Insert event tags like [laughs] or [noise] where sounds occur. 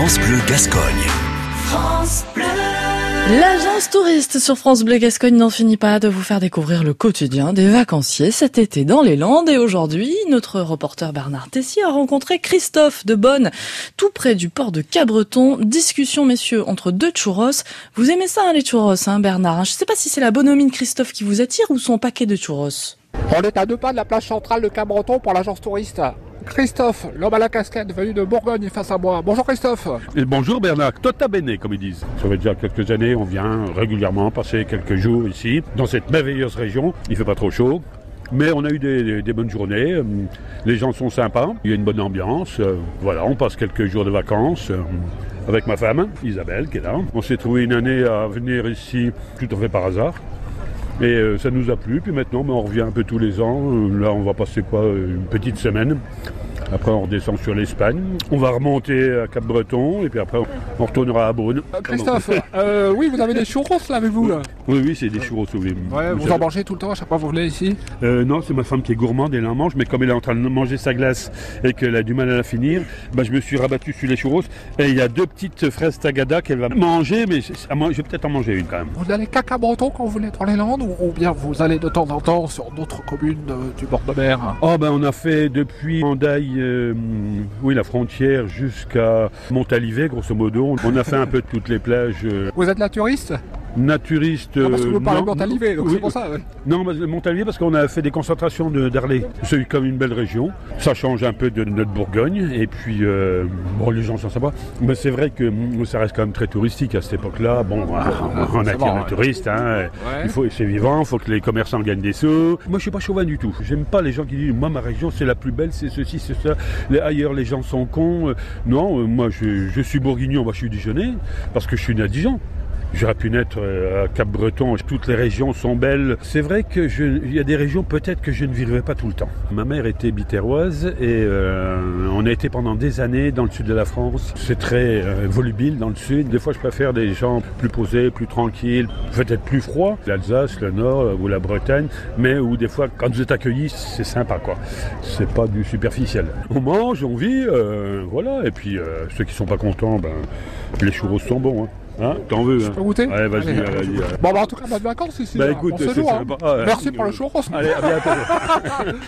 France Bleu Gascogne. L'agence touriste sur France Bleu Gascogne n'en finit pas de vous faire découvrir le quotidien des vacanciers cet été dans les Landes. Et aujourd'hui, notre reporter Bernard Tessier a rencontré Christophe de Bonne, tout près du port de Cabreton. Discussion, messieurs, entre deux churros. Vous aimez ça, hein, les churros, hein, Bernard Je ne sais pas si c'est la bonhomie de Christophe qui vous attire ou son paquet de churros. On est à deux pas de la plage centrale de Cabreton pour l'agence touriste. Christophe, l'homme à la casquette venu de Bourgogne face à moi. Bonjour Christophe. Et bonjour Bernard, tota bene comme ils disent. Ça fait déjà quelques années, on vient régulièrement passer quelques jours ici, dans cette merveilleuse région. Il fait pas trop chaud. Mais on a eu des bonnes journées, euh, les gens sont sympas, il y a une bonne ambiance. euh, Voilà, on passe quelques jours de vacances euh, avec ma femme, Isabelle, qui est là. On s'est trouvé une année à venir ici tout à fait par hasard. Et euh, ça nous a plu, puis maintenant ben, on revient un peu tous les ans. Euh, Là on va passer quoi euh, Une petite semaine. Après on redescend sur l'Espagne. On va remonter à Cap-Breton et puis après on retournera à Beaune. Euh, Christophe, euh, oui, vous avez des churros là avec vous là Oui, oui, c'est des churros oui. Ouais, vous en mangez tout le temps à chaque fois que vous venez ici Euh, non, c'est ma femme qui est gourmande, elle en mange, mais comme elle est en train de manger sa glace et qu'elle a du mal à la finir, bah, je me suis rabattu sur les churros. Et il y a deux petites fraises tagada qu'elle va manger, mais je vais peut-être en manger une quand même. Vous allez qu'à Cabreton quand vous venez dans les Landes ou, bien vous allez de temps en temps sur d'autres communes du bord de mer Oh ben on a fait depuis Mandaille, euh, oui la frontière jusqu'à Montalivet grosso modo. On a fait un peu de toutes les plages euh, Vous êtes la touriste naturistes. Ah, Parce que euh, vous parlez non, Montalivet, donc oui, c'est pour ça. ouais. Non, mais Montalivet parce qu'on a fait des concentrations de d'Arlé. C'est comme une belle région. Ça change un peu de notre Bourgogne. Et puis, euh, bon, les gens sont sympas. Mais c'est vrai que mm, ça reste quand même très touristique à cette époque-là. Bon, ah, on c'est attire bon, les ouais. touristes. hein. Il faut, c'est vivant. Il faut que les commerçants gagnent des sous. Moi, je suis pas chauvin du tout. J'aime pas les gens qui disent, moi, ma région, c'est la plus belle, c'est ceci, c'est ça. Les- ailleurs, les gens sont cons. Euh, Non, euh, moi, je, je suis bourguignon. Moi, je suis Dijonais parce que je suis né à Dijon. J'aurais pu naître euh, à Cap-Breton, toutes les régions sont belles. C'est vrai que je- il y a des régions peut-être que je ne vivrai pas tout le temps. Ma mère était bitéroise et euh, on a été pendant des années dans le sud de la France. C'est très euh, volubile dans le sud. Des fois je préfère des gens plus posés, plus tranquilles, peut-être plus froids. L'Alsace, le Nord ou la Bretagne, mais où des fois quand vous êtes accueillis c'est sympa quoi. C'est pas du superficiel. On mange, on vit, voilà. Et puis ceux qui sont pas contents, ben, les churros sont bons. Hein. Hein T'en veux hein peux goûter Ouais, vas-y, Allez. Bon, bah en tout cas, bonnes vacances ici. Bah écoute, On c'est hein. sympa. Ah, ouais. Merci pour le churros. Allez, à bientôt. [laughs]